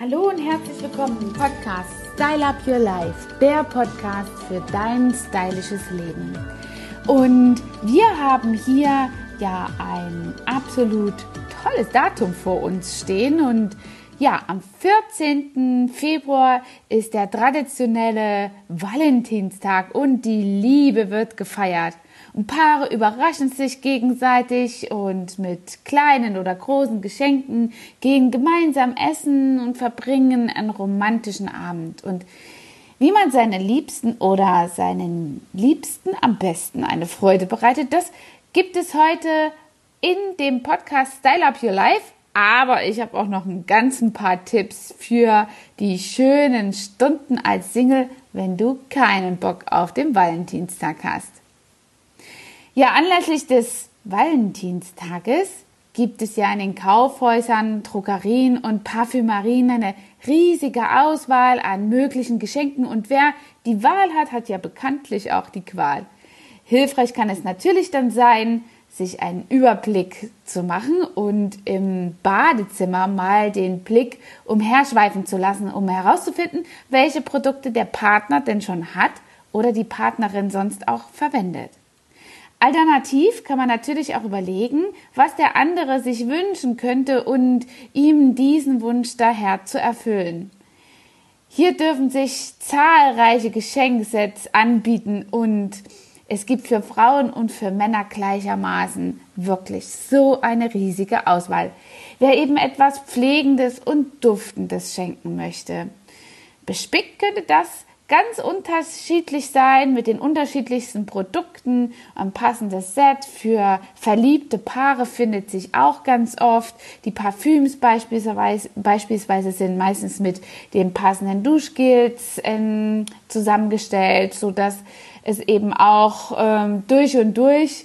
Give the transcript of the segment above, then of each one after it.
Hallo und herzlich willkommen im Podcast Style Up Your Life, der Podcast für dein stylisches Leben. Und wir haben hier ja ein absolut tolles Datum vor uns stehen und ja, am 14. Februar ist der traditionelle Valentinstag und die Liebe wird gefeiert. Paare überraschen sich gegenseitig und mit kleinen oder großen Geschenken gehen gemeinsam essen und verbringen einen romantischen Abend. Und wie man seinen Liebsten oder seinen Liebsten am besten eine Freude bereitet, das gibt es heute in dem Podcast Style Up Your Life aber ich habe auch noch ein ganzen paar Tipps für die schönen Stunden als Single, wenn du keinen Bock auf den Valentinstag hast. Ja, anlässlich des Valentinstages gibt es ja in den Kaufhäusern, Drogerien und Parfümerien eine riesige Auswahl an möglichen Geschenken und wer die Wahl hat, hat ja bekanntlich auch die Qual. Hilfreich kann es natürlich dann sein, sich einen Überblick zu machen und im Badezimmer mal den Blick umherschweifen zu lassen, um herauszufinden, welche Produkte der Partner denn schon hat oder die Partnerin sonst auch verwendet. Alternativ kann man natürlich auch überlegen, was der andere sich wünschen könnte und ihm diesen Wunsch daher zu erfüllen. Hier dürfen sich zahlreiche Geschenksets anbieten und es gibt für Frauen und für Männer gleichermaßen wirklich so eine riesige Auswahl. Wer eben etwas Pflegendes und Duftendes schenken möchte. Bespickt könnte das ganz unterschiedlich sein mit den unterschiedlichsten Produkten. Ein passendes Set für verliebte Paare findet sich auch ganz oft. Die Parfüms beispielsweise, beispielsweise sind meistens mit den passenden Duschgels äh, zusammengestellt, sodass es eben auch ähm, durch und durch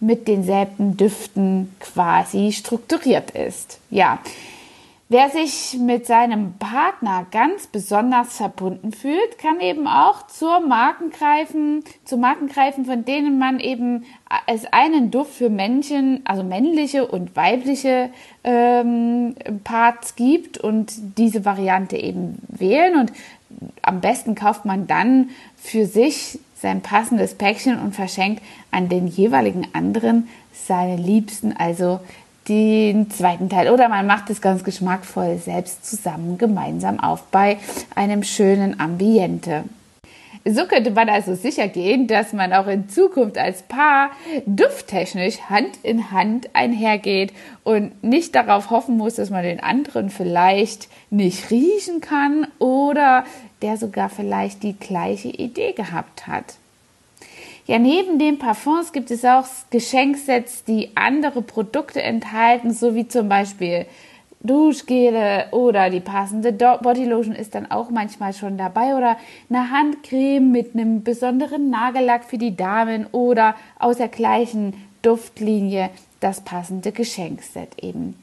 mit denselben Düften quasi strukturiert ist. Ja. Wer sich mit seinem Partner ganz besonders verbunden fühlt, kann eben auch zur Marken greifen, zu Marken greifen, von denen man eben es einen Duft für Männchen, also männliche und weibliche ähm, Parts gibt und diese Variante eben wählen. Und am besten kauft man dann für sich sein passendes Päckchen und verschenkt an den jeweiligen anderen seine Liebsten, also den zweiten Teil. Oder man macht es ganz geschmackvoll selbst zusammen gemeinsam auf bei einem schönen Ambiente. So könnte man also sicher gehen, dass man auch in Zukunft als Paar dufttechnisch Hand in Hand einhergeht und nicht darauf hoffen muss, dass man den anderen vielleicht nicht riechen kann oder der sogar vielleicht die gleiche Idee gehabt hat. Ja, neben den Parfums gibt es auch Geschenksets, die andere Produkte enthalten, so wie zum Beispiel Duschgele oder die passende Bodylotion ist dann auch manchmal schon dabei oder eine Handcreme mit einem besonderen Nagellack für die Damen oder aus der gleichen Duftlinie das passende Geschenkset eben.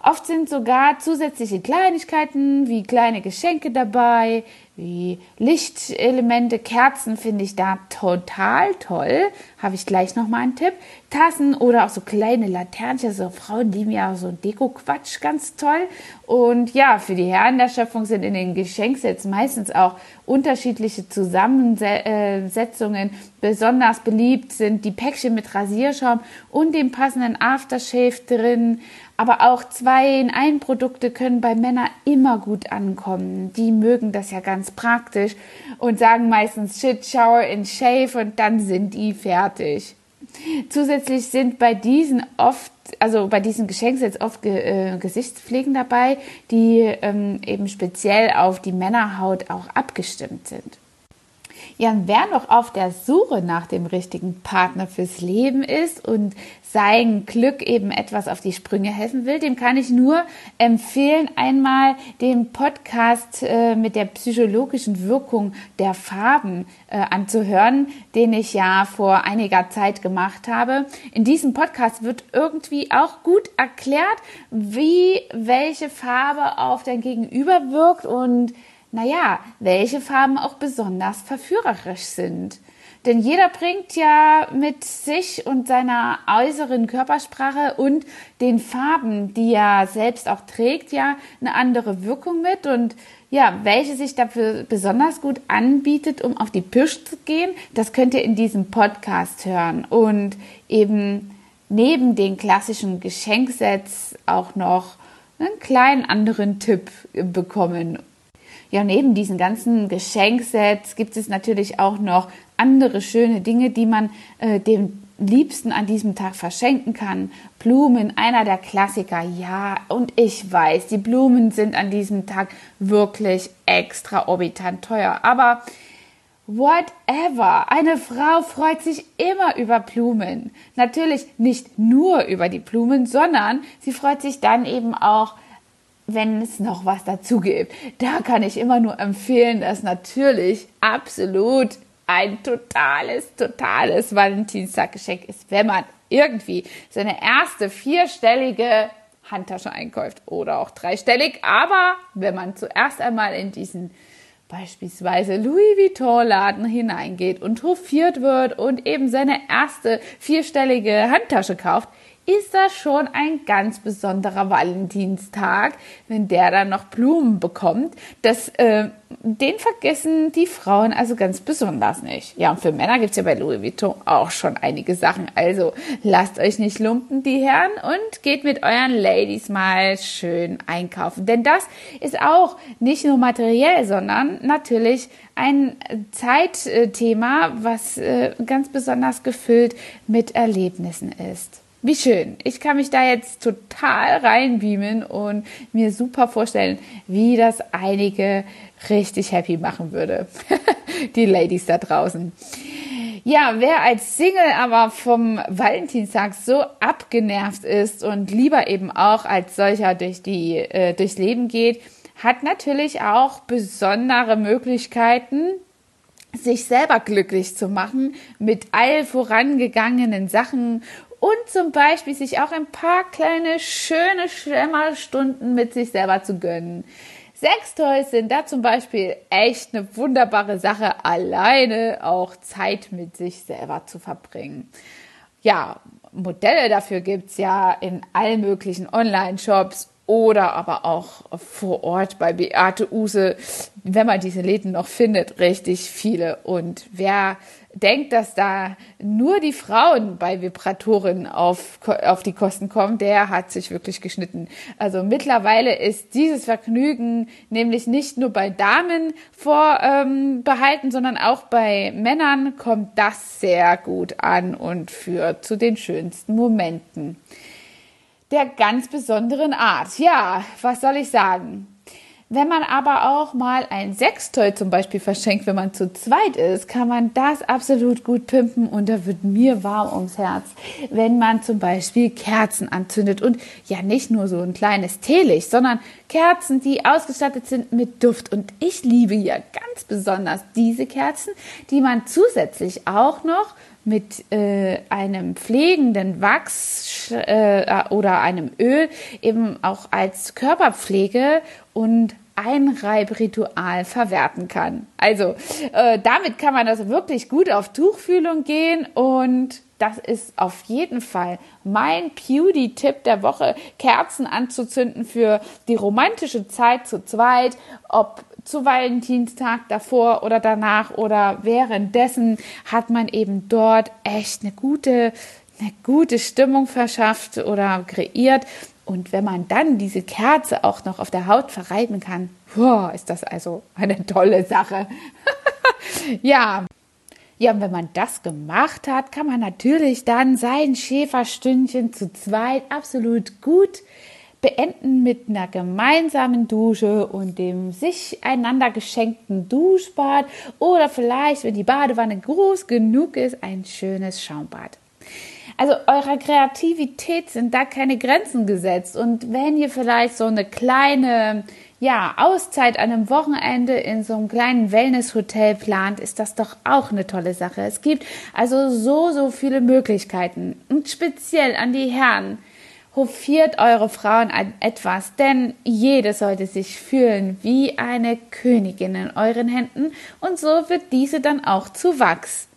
Oft sind sogar zusätzliche Kleinigkeiten wie kleine Geschenke dabei, wie Lichtelemente, Kerzen finde ich da total toll. Habe ich gleich nochmal einen Tipp. Tassen oder auch so kleine Laternchen. So Frauen lieben ja auch so Deko-Quatsch ganz toll. Und ja, für die Herren der Schöpfung sind in den Geschenksets meistens auch unterschiedliche Zusammensetzungen. Besonders beliebt sind die Päckchen mit Rasierschaum und dem passenden Aftershave drin. Aber auch zwei in ein Produkte können bei Männern immer gut ankommen. Die mögen das ja ganz praktisch und sagen meistens Shit, Shower and Shave und dann sind die fertig. Zusätzlich sind bei diesen oft, also bei diesen Geschenksets oft äh, Gesichtspflegen dabei, die ähm, eben speziell auf die Männerhaut auch abgestimmt sind. Ja, und wer noch auf der Suche nach dem richtigen Partner fürs Leben ist und sein Glück eben etwas auf die Sprünge helfen will, dem kann ich nur empfehlen, einmal den Podcast äh, mit der psychologischen Wirkung der Farben äh, anzuhören, den ich ja vor einiger Zeit gemacht habe. In diesem Podcast wird irgendwie auch gut erklärt, wie welche Farbe auf dein Gegenüber wirkt und naja, welche Farben auch besonders verführerisch sind. Denn jeder bringt ja mit sich und seiner äußeren Körpersprache und den Farben, die er selbst auch trägt, ja eine andere Wirkung mit und ja, welche sich dafür besonders gut anbietet, um auf die Pirsch zu gehen, das könnt ihr in diesem Podcast hören und eben neben den klassischen Geschenksets auch noch einen kleinen anderen Tipp bekommen. Ja, neben diesen ganzen Geschenksets gibt es natürlich auch noch andere schöne Dinge, die man äh, dem Liebsten an diesem Tag verschenken kann. Blumen, einer der Klassiker, ja. Und ich weiß, die Blumen sind an diesem Tag wirklich extraorbitant teuer. Aber whatever, eine Frau freut sich immer über Blumen. Natürlich nicht nur über die Blumen, sondern sie freut sich dann eben auch wenn es noch was dazu gibt. Da kann ich immer nur empfehlen, dass natürlich absolut ein totales, totales Valentinstaggeschenk ist, wenn man irgendwie seine erste vierstellige Handtasche einkauft oder auch dreistellig. Aber wenn man zuerst einmal in diesen beispielsweise Louis Vuitton Laden hineingeht und hofiert wird und eben seine erste vierstellige Handtasche kauft, ist das schon ein ganz besonderer Valentinstag, wenn der dann noch Blumen bekommt. Das, äh, den vergessen die Frauen also ganz besonders nicht. Ja, und für Männer gibt's ja bei Louis Vuitton auch schon einige Sachen. Also lasst euch nicht lumpen, die Herren, und geht mit euren Ladies mal schön einkaufen. Denn das ist auch nicht nur materiell, sondern natürlich ein Zeitthema, was äh, ganz besonders gefüllt mit Erlebnissen ist. Wie schön. Ich kann mich da jetzt total reinbeamen und mir super vorstellen, wie das einige richtig happy machen würde. Die Ladies da draußen. Ja, wer als Single aber vom Valentinstag so abgenervt ist und lieber eben auch als solcher durch die, äh, durchs Leben geht, hat natürlich auch besondere Möglichkeiten, sich selber glücklich zu machen mit all vorangegangenen Sachen und zum Beispiel sich auch ein paar kleine, schöne Schlemmerstunden mit sich selber zu gönnen. Sextoys sind da zum Beispiel echt eine wunderbare Sache, alleine auch Zeit mit sich selber zu verbringen. Ja, Modelle dafür gibt's ja in allen möglichen Online-Shops oder aber auch vor Ort bei Beate Use, wenn man diese Läden noch findet, richtig viele. Und wer denkt, dass da nur die Frauen bei Vibratoren auf, auf die Kosten kommen, der hat sich wirklich geschnitten. Also mittlerweile ist dieses Vergnügen nämlich nicht nur bei Damen vorbehalten, ähm, sondern auch bei Männern kommt das sehr gut an und führt zu den schönsten Momenten der ganz besonderen Art. Ja, was soll ich sagen? Wenn man aber auch mal ein Sextoy zum Beispiel verschenkt, wenn man zu zweit ist, kann man das absolut gut pimpen und da wird mir warm ums Herz. Wenn man zum Beispiel Kerzen anzündet und ja nicht nur so ein kleines Teelicht, sondern Kerzen, die ausgestattet sind mit Duft. Und ich liebe ja ganz besonders diese Kerzen, die man zusätzlich auch noch mit äh, einem pflegenden Wachs äh, oder einem Öl eben auch als Körperpflege und Einreibritual verwerten kann. Also äh, damit kann man also wirklich gut auf Tuchfühlung gehen und das ist auf jeden Fall mein Beauty-Tipp der Woche, Kerzen anzuzünden für die romantische Zeit zu zweit, ob zu Valentinstag davor oder danach oder währenddessen hat man eben dort echt eine gute, eine gute Stimmung verschafft oder kreiert. Und wenn man dann diese Kerze auch noch auf der Haut verreiben kann, wow, ist das also eine tolle Sache. ja. Ja, und wenn man das gemacht hat, kann man natürlich dann sein Schäferstündchen zu zweit absolut gut beenden mit einer gemeinsamen Dusche und dem sich einander geschenkten Duschbad oder vielleicht, wenn die Badewanne groß genug ist, ein schönes Schaumbad. Also eurer Kreativität sind da keine Grenzen gesetzt und wenn ihr vielleicht so eine kleine ja, Auszeit an einem Wochenende in so einem kleinen Wellnesshotel plant, ist das doch auch eine tolle Sache. Es gibt also so, so viele Möglichkeiten und speziell an die Herren hofiert eure Frauen an etwas, denn jede sollte sich fühlen wie eine Königin in euren Händen und so wird diese dann auch zu Wachs.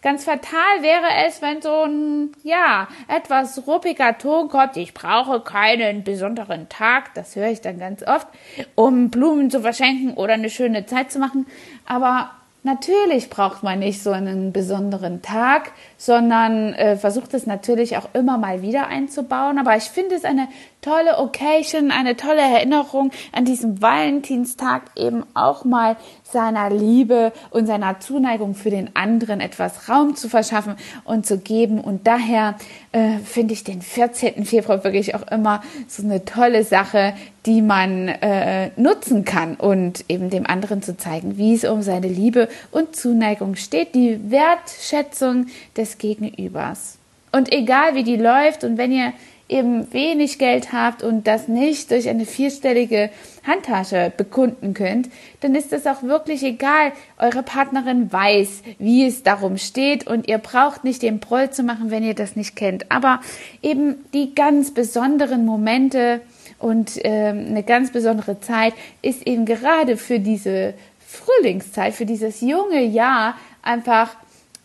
Ganz fatal wäre es, wenn so ein, ja, etwas ruppiger Ton kommt. Ich brauche keinen besonderen Tag. Das höre ich dann ganz oft, um Blumen zu verschenken oder eine schöne Zeit zu machen. Aber Natürlich braucht man nicht so einen besonderen Tag, sondern äh, versucht es natürlich auch immer mal wieder einzubauen. Aber ich finde es eine tolle Occasion, eine tolle Erinnerung an diesem Valentinstag eben auch mal seiner Liebe und seiner Zuneigung für den anderen etwas Raum zu verschaffen und zu geben. Und daher äh, finde ich den 14. Februar wirklich auch immer so eine tolle Sache, die man äh, nutzen kann und eben dem anderen zu zeigen, wie es um seine Liebe und Zuneigung steht, die Wertschätzung des Gegenübers. Und egal wie die läuft und wenn ihr eben wenig Geld habt und das nicht durch eine vierstellige Handtasche bekunden könnt, dann ist es auch wirklich egal. Eure Partnerin weiß, wie es darum steht und ihr braucht nicht den Proll zu machen, wenn ihr das nicht kennt. Aber eben die ganz besonderen Momente und äh, eine ganz besondere Zeit ist eben gerade für diese Frühlingszeit, für dieses junge Jahr einfach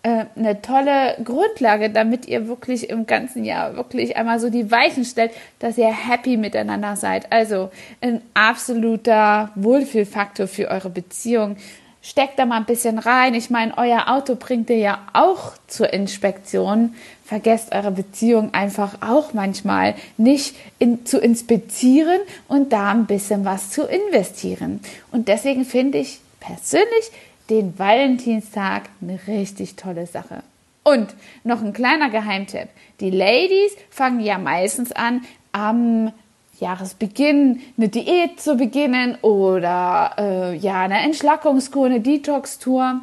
äh, eine tolle Grundlage, damit ihr wirklich im ganzen Jahr wirklich einmal so die Weichen stellt, dass ihr happy miteinander seid. Also ein absoluter Wohlfühlfaktor für eure Beziehung. Steckt da mal ein bisschen rein. Ich meine, euer Auto bringt ihr ja auch zur Inspektion. Vergesst eure Beziehung einfach auch manchmal nicht in, zu inspizieren und da ein bisschen was zu investieren. Und deswegen finde ich persönlich den Valentinstag eine richtig tolle Sache. Und noch ein kleiner Geheimtipp. Die Ladies fangen ja meistens an, am Jahresbeginn eine Diät zu beginnen oder äh, ja eine Entschlackungskur, eine Detox-Tour.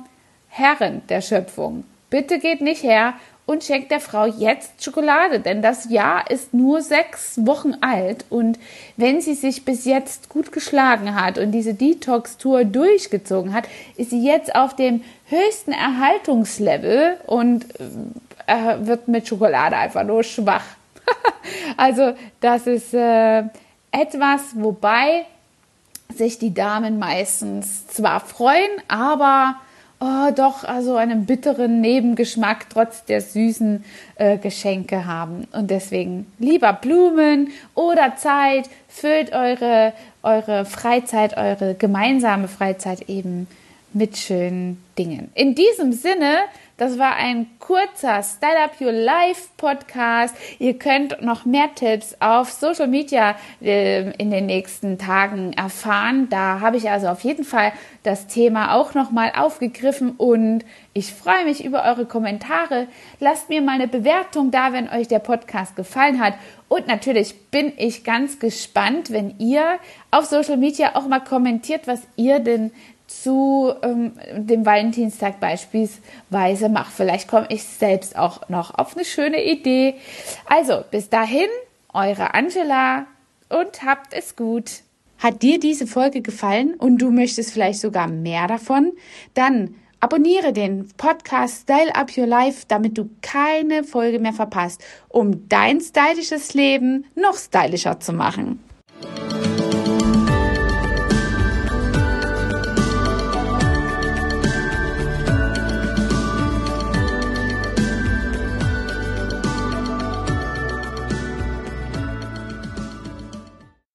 Herren der Schöpfung, bitte geht nicht her und schenkt der Frau jetzt Schokolade, denn das Jahr ist nur sechs Wochen alt und wenn sie sich bis jetzt gut geschlagen hat und diese Detox-Tour durchgezogen hat, ist sie jetzt auf dem höchsten Erhaltungslevel und äh, wird mit Schokolade einfach nur schwach. also das ist äh, etwas, wobei sich die Damen meistens zwar freuen, aber oh, doch also einen bitteren Nebengeschmack trotz der süßen äh, Geschenke haben. Und deswegen lieber Blumen oder Zeit, füllt eure, eure Freizeit, eure gemeinsame Freizeit eben mit schönen Dingen. In diesem Sinne das war ein kurzer Style Up Your Life Podcast. Ihr könnt noch mehr Tipps auf Social Media äh, in den nächsten Tagen erfahren. Da habe ich also auf jeden Fall das Thema auch nochmal aufgegriffen und ich freue mich über eure Kommentare. Lasst mir mal eine Bewertung da, wenn euch der Podcast gefallen hat. Und natürlich bin ich ganz gespannt, wenn ihr auf Social Media auch mal kommentiert, was ihr denn zu ähm, dem Valentinstag beispielsweise mache. Vielleicht komme ich selbst auch noch auf eine schöne Idee. Also, bis dahin, eure Angela und habt es gut. Hat dir diese Folge gefallen und du möchtest vielleicht sogar mehr davon? Dann abonniere den Podcast Style Up Your Life, damit du keine Folge mehr verpasst, um dein stylisches Leben noch stylischer zu machen.